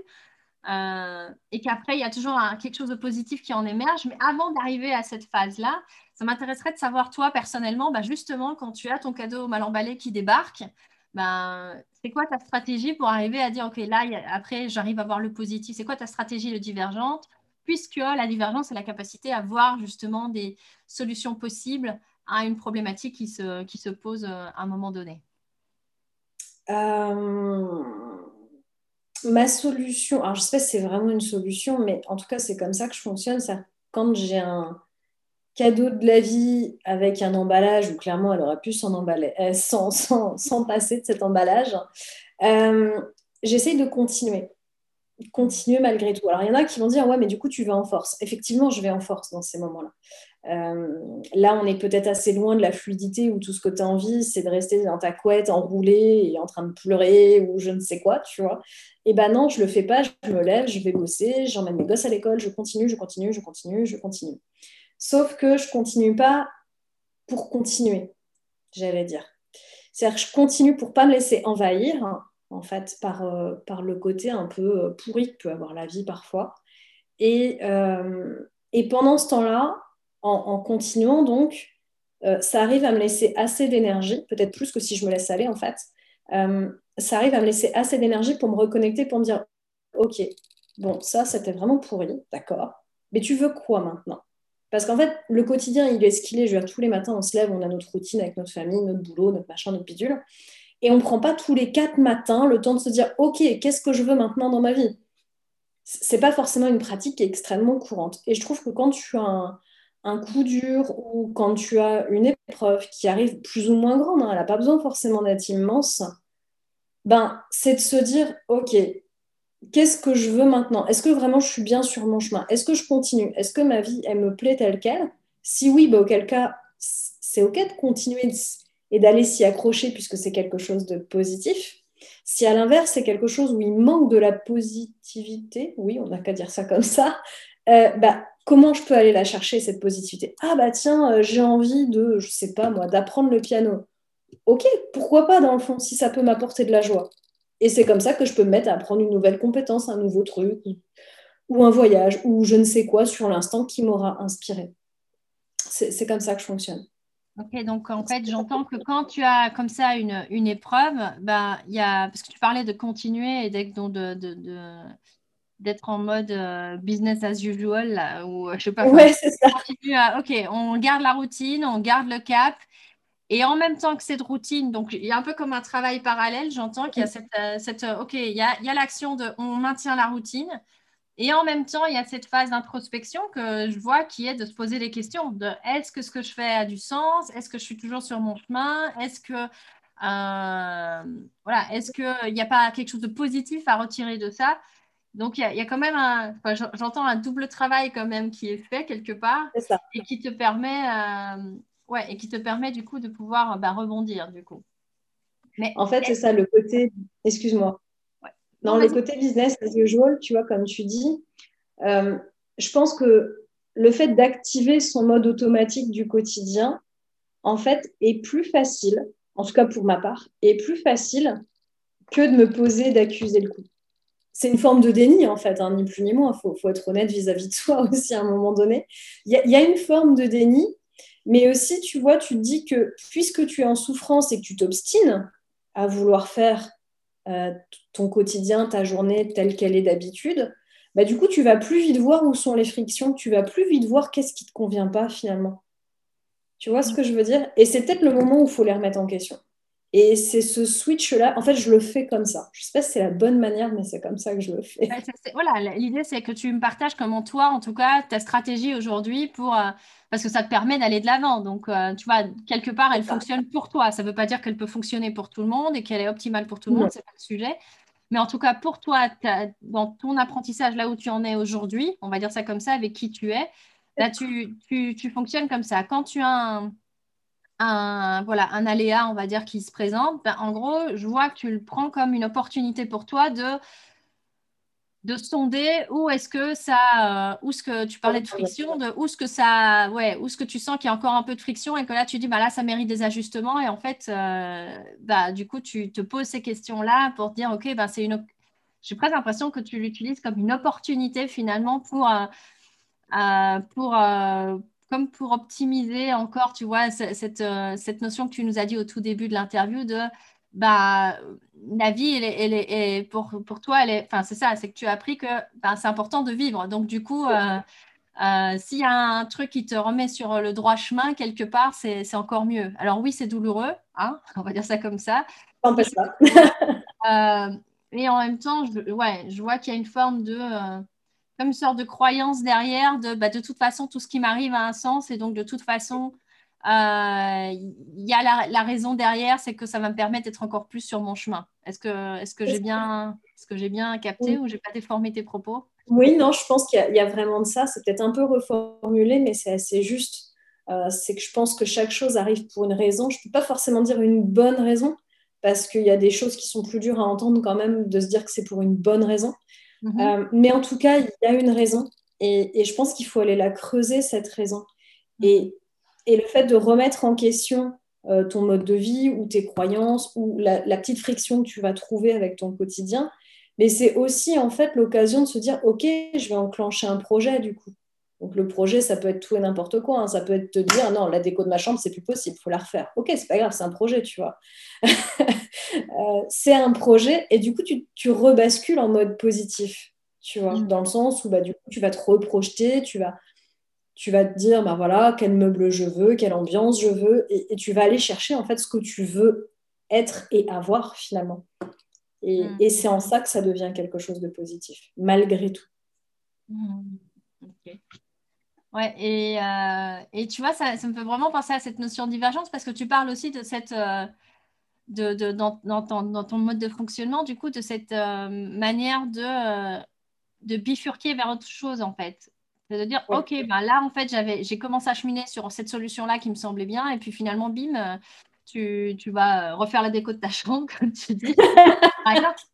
Et qu'après, il y a toujours quelque chose de positif qui en émerge. Mais avant d'arriver à cette phase-là, ça m'intéresserait de savoir, toi, personnellement, bah, justement, quand tu as ton cadeau mal emballé qui débarque, ben, c'est quoi ta stratégie pour arriver à dire, OK, là, après, j'arrive à voir le positif? C'est quoi ta stratégie de divergente? Puisque la divergence, c'est la capacité à voir justement des solutions possibles à une problématique qui se, pose euh, à un moment donné. Ma solution, alors je sais pas si c'est vraiment une solution, mais en tout cas, c'est comme ça que je fonctionne. C'est quand j'ai un cadeau de la vie avec un emballage où clairement elle aurait pu s'en emballer, euh, sans, sans, passer de cet emballage, euh, j'essaye de continuer. Continuer malgré tout. Alors, il y en a qui vont dire, ouais, mais du coup, tu vas en force. Effectivement, je vais en force dans ces moments-là. Euh, là, on est peut-être assez loin de la fluidité où tout ce que tu as envie, c'est de rester dans ta couette, enroulée et en train de pleurer ou je ne sais quoi, tu vois. Et eh ben non, je le fais pas, je me lève, je vais bosser, j'emmène mes gosses à l'école, je continue, je continue, je continue, je continue. Sauf que je continue pas pour continuer, j'allais dire. C'est-à-dire que je continue pour pas me laisser envahir, hein, en fait, par, euh, par le côté un peu euh, pourri que peut avoir la vie parfois. Et, et pendant ce temps-là, en, continuant, donc, euh, ça arrive à me laisser assez d'énergie, peut-être plus que si je me laisse aller, en fait. Euh, ça arrive à me laisser assez d'énergie pour me reconnecter, pour me dire, OK, bon, ça, c'était vraiment pourri, d'accord, mais tu veux quoi maintenant? Parce qu'en fait, le quotidien, il est ce qu'il est. Je veux dire, tous les matins, on se lève, on a notre routine avec notre famille, notre boulot, notre machin, notre bidule. Et on ne prend pas tous les quatre matins le temps de se dire, OK, qu'est-ce que je veux maintenant dans ma vie? C'est pas forcément une pratique qui est extrêmement courante. Et je trouve que quand tu as un, coup dur ou quand tu as une épreuve qui arrive plus ou moins grande, hein, elle n'a pas besoin forcément d'être immense, ben, c'est de se dire, OK, qu'est-ce que je veux maintenant? Est-ce que vraiment je suis bien sur mon chemin? Est-ce que je continue? Est-ce que ma vie, elle me plaît telle qu'elle? Si oui, ben, auquel cas, c'est OK de continuer et d'aller s'y accrocher puisque c'est quelque chose de positif. Si à l'inverse, c'est quelque chose où il manque de la positivité, oui, on n'a qu'à dire ça comme ça, euh, bah, comment je peux aller la chercher, cette positivité? Ah bah tiens, euh, j'ai envie de, je sais pas moi, d'apprendre le piano. Ok, pourquoi pas dans le fond, si ça peut m'apporter de la joie. Et c'est comme ça que je peux me mettre à apprendre une nouvelle compétence, un nouveau truc, ou un voyage, ou je ne sais quoi sur l'instant qui m'aura inspiré. C'est comme ça que je fonctionne. Ok, donc en fait, j'entends que quand tu as comme ça une, une épreuve, ben, y a, parce que tu parlais de continuer et d'être de, de, de, d'être en mode euh, business as usual, là, ou euh, je sais pas. Ouais, c'est ça. ok, on garde la routine, on garde le cap. Et en même temps que cette routine, donc il y a un peu comme un travail parallèle, j'entends qu'il y a cette, euh, cette ok, il y a, il y a l'action de on maintient la routine, et en même temps, il y a cette phase d'introspection que je vois qui est de se poser des questions de est-ce que ce que je fais a du sens? Est-ce que je suis toujours sur mon chemin? Est-ce que voilà, est-ce qu'il n'y a pas quelque chose de positif à retirer de ça? Donc, il y, a quand même un, j'entends un double travail quand même qui est fait quelque part et qui te permet, euh, ouais, et qui te permet du coup de pouvoir bah, rebondir du coup. Mais en fait, c'est ça le côté, excuse-moi. Dans le côté business as usual, tu vois, comme tu dis, euh, je pense que le fait d'activer son mode automatique du quotidien, en fait, est plus facile, en tout cas pour ma part, est plus facile que de me poser d'accuser le coup c'est une forme de déni, en fait, hein, ni plus ni moins. Il faut, être honnête vis-à-vis de soi aussi à un moment donné. Il y, a une forme de déni, mais aussi, tu vois, tu te dis que puisque tu es en souffrance et que tu t'obstines à vouloir faire euh, ton quotidien, ta journée telle qu'elle est d'habitude, bah, du coup, tu vas plus vite voir où sont les frictions, tu vas plus vite voir qu'est-ce qui ne te convient pas finalement. Tu vois ce que je veux dire? Et c'est peut-être le moment où il faut les remettre en question. Et c'est ce switch-là, en fait, je le fais comme ça. Je ne sais pas si c'est la bonne manière, mais c'est comme ça que je le fais. voilà, l'idée, c'est que tu me partages comment toi, en tout cas, ta stratégie aujourd'hui pour... Euh, parce que ça te permet d'aller de l'avant. Donc, euh, tu vois, quelque part, elle fonctionne pour toi. Ça ne veut pas dire qu'elle peut fonctionner pour tout le monde et qu'elle est optimale pour tout le monde, ce n'est pas le sujet. Mais en tout cas, pour toi, dans ton apprentissage, là où tu en es aujourd'hui, on va dire ça comme ça, avec qui tu es, là, tu, tu, tu fonctionnes comme ça. Quand tu as un un, voilà, un aléa, on va dire, qui se présente, ben, en gros, je vois que tu le prends comme une opportunité pour toi de, de sonder où est-ce que ça, euh, où ce que tu parlais de friction, de où ce que ça, ouais, où ce que tu sens qu'il y a encore un peu de friction et que là tu dis, bah là ça mérite des ajustements. Et en fait, euh, bah, du coup tu te poses ces questions-là pour te dire, ok, ben, c'est une, j'ai presque l'impression que tu l'utilises comme une opportunité finalement pour, euh, pour, comme pour optimiser encore, tu vois, cette, euh, cette, notion que tu nous as dit au tout début de l'interview de bah, la vie, elle est, pour, pour, toi, elle est, enfin, c'est ça, c'est que tu as appris que bah, c'est important de vivre. Donc, du coup, euh, euh, s'il y a un truc qui te remet sur le droit chemin, quelque part, c'est encore mieux. Alors, oui, c'est douloureux, hein, on va dire ça comme ça, On passe pas. euh, et en même temps, je, ouais, je vois qu'il y a une forme de. Euh, comme une sorte de croyance derrière de bah, de toute façon, tout ce qui m'arrive a un sens et donc de toute façon, il y a la, raison derrière, c'est que ça va me permettre d'être encore plus sur mon chemin. Est-ce que, est -ce que j'ai bien, est -ce que bien capté ou ou j'ai pas déformé tes propos? Oui, non, je pense qu'il y, y, a vraiment de ça. C'est peut-être un peu reformulé, mais c'est assez juste. Euh, c'est que je pense que chaque chose arrive pour une raison. Je peux pas forcément dire une bonne raison, parce qu'il y a des choses qui sont plus dures à entendre quand même, de se dire que c'est pour une bonne raison. Mhm. Euh, mais en tout cas, il y a une raison, et, je pense qu'il faut aller la creuser, cette raison. Mhm. Et, et le fait de remettre en question euh, ton mode de vie ou tes croyances ou la, la, petite friction que tu vas trouver avec ton quotidien, mais c'est aussi en fait l'occasion de se dire, OK, je vais enclencher un projet du coup. Donc le projet, ça peut être tout et n'importe quoi. Hein. Ça peut être te dire non, la déco de ma chambre, c'est plus possible, il faut la refaire. Ok, c'est pas grave, c'est un projet, tu vois. Euh, c'est un projet et du coup, tu, rebascules en mode positif, tu vois, mm. dans le sens où bah, du coup, tu vas te reprojeter, tu vas, tu vas te dire bah voilà, quel meuble je veux, quelle ambiance je veux, et, tu vas aller chercher en fait ce que tu veux être et avoir finalement. Et, mm. c'est en ça que ça devient quelque chose de positif, malgré tout. Mm. Ouais, et, euh, et, tu vois, ça, ça, me fait vraiment penser à cette notion de divergence parce que tu parles aussi de cette, euh, de, de dans, dans, ton, dans, ton, mode de fonctionnement, du coup, de cette euh, manière de, de bifurquer vers autre chose, en fait. C'est de dire, OK, ben là, en fait, j'ai commencé à cheminer sur cette solution-là qui me semblait bien, et puis finalement, bim, tu, tu, vas refaire la déco de ta chambre, comme tu dis.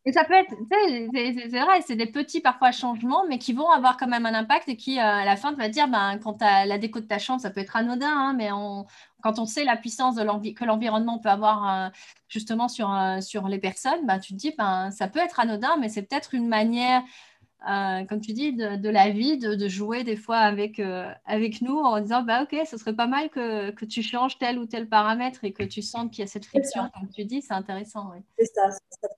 et ça peut être, c'est vrai, c'est des petits parfois changements, mais qui vont avoir quand même un impact et qui, euh, à la fin, tu vas dire, ben, quand tu as la déco de ta chambre, ça peut être anodin, hein, mais on, quand on sait la puissance de que l'environnement peut avoir euh, justement sur, euh, sur les personnes, ben, tu te dis, ben, ça peut être anodin, mais c'est peut-être une manière euh, comme tu dis, de, la vie, de, jouer des fois avec, euh, avec nous en disant bah, Ok, ce serait pas mal que, que, tu changes tel ou tel paramètre et que tu sentes qu'il y a cette friction, comme tu dis, c'est intéressant. C'est ça, ça,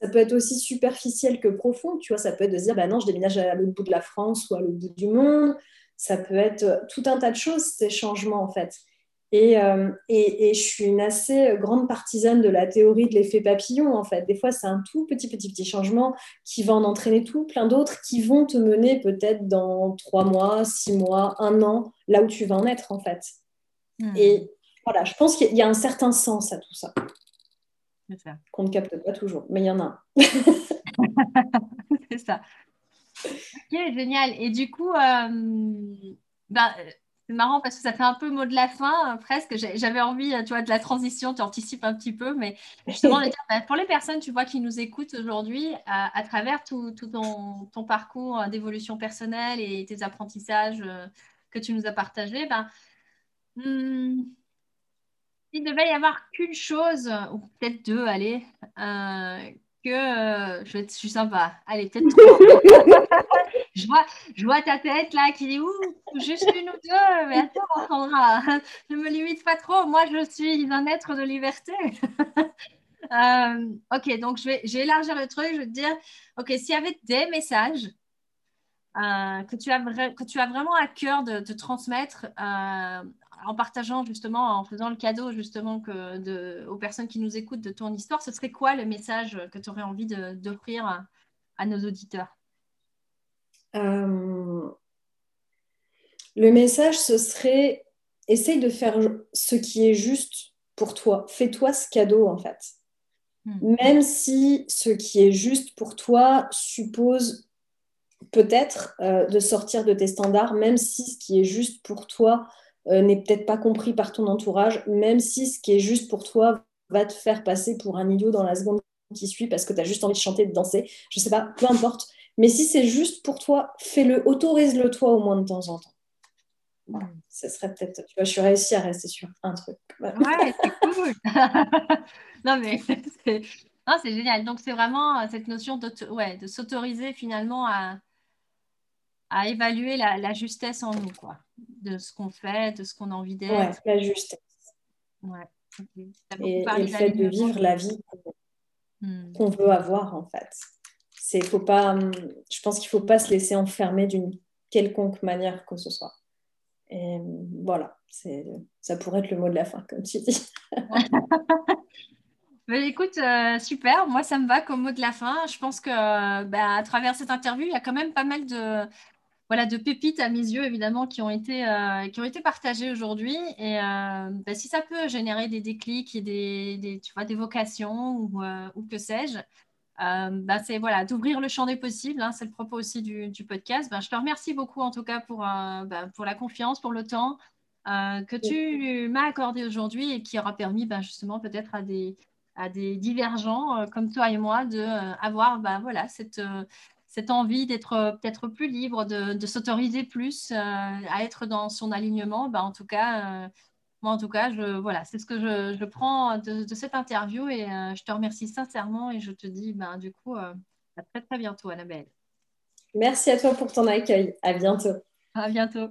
peut être aussi superficiel que profond, tu vois, ça peut être de se dire bah non, je déménage à l'autre bout de la France ou à l'autre bout du monde, ça peut être tout un tas de choses, ces changements en fait. Euh, et, et, je suis une assez grande partisane de la théorie de l'effet papillon, en fait. Des fois, c'est un tout petit, petit, petit changement qui va en entraîner tout plein d'autres qui vont te mener peut-être dans trois mois, six mois, un an, là où tu vas en être, en fait. Hmm. Et voilà, je pense qu'il y a un certain sens à tout ça. Qu'on ne capte pas toujours, mais il y en a un. c'est ça. Ok, génial. Et du coup, euh, ben, c'est marrant parce que ça fait un peu mot de la fin, euh, presque. J'avais envie, euh, tu vois, de la transition, tu anticipes un petit peu, mais justement, bah, pour les personnes, tu vois, qui nous écoutent aujourd'hui, à, travers tout, ton, parcours d'évolution personnelle et tes apprentissages que tu nous as partagés, ben, hmm, il devait y avoir qu'une chose, ou peut-être deux, allez, que je, vais être, je suis sympa. Allez, peut-être trois. je, vois, je vois ta tête là qui dit ouh, juste une ou deux. Mais attends, Sandra, ne me limite pas trop. Moi, je suis un être de liberté. Euh, ok, donc je vais, je élargir le truc. Je vais te dire, ok, s'il y avait des messages euh, que, tu as que tu as vraiment à cœur de, transmettre euh, en partageant justement, en faisant le cadeau justement que de, aux personnes qui nous écoutent de ton histoire, ce serait quoi le message que tu aurais envie d'offrir à, à, nos auditeurs? Euh, Le message, ce serait essaye de faire ce qui est juste pour toi. Fais-toi ce cadeau en fait. Hmm. Même si ce qui est juste pour toi suppose peut-être euh, de sortir de tes standards, même si ce qui est juste pour toi euh, n'est peut-être pas compris par ton entourage, même si ce qui est juste pour toi va te faire passer pour un idiot dans la seconde qui suit parce que tu as juste envie de chanter, de danser, je sais pas, peu importe. Mais si c'est juste pour toi, fais-le, autorise-le toi au moins de temps en temps. Ce serait peut-être, tu vois, je suis réussi à rester sur un truc. Ouais, c'est cool. non, mais c'est génial. Donc, c'est vraiment euh, cette notion ouais, de s'autoriser finalement à, à évaluer la, justesse en nous, quoi, de ce qu'on fait, de ce qu'on a envie d'être. Ouais, la justesse. Ouais. Et, le fait de vivre la vie hmm. qu'on veut avoir, en fait. C'est, faut pas, hum, je pense qu'il ne faut pas se laisser enfermer d'une quelconque manière que ce soit. Et hum, voilà, c'est, ça pourrait être le mot de la fin, comme tu dis. écoute, euh, super. Moi, ça me va comme mot de la fin. Je pense que bah, à travers cette interview, il y a quand même pas mal de, voilà, de pépites à mes yeux, évidemment, qui ont été, euh, qui ont été partagées aujourd'hui. Et euh, bah, si ça peut générer des déclics et des, tu vois, des vocations ou, ou que sais-je, bah, c'est voilà, d'ouvrir le champ des possibles. Hein, c'est le propos aussi du, du podcast. Bah, je te remercie beaucoup, en tout cas, pour, pour la confiance, pour le temps. que tu m'as accordé aujourd'hui et qui aura permis justement peut-être à des, à des divergents euh, comme toi et moi de euh, avoir voilà, cette, euh, cette envie d'être peut-être plus libre, de, de s'autoriser plus à être dans son alignement. Bah, en tout cas, moi, en tout cas, je, voilà, c'est ce que je, je prends de, de, cette interview et je te remercie sincèrement et je te dis ben, du coup à très très bientôt, Annabelle. Merci à toi pour ton accueil. À bientôt. À bientôt.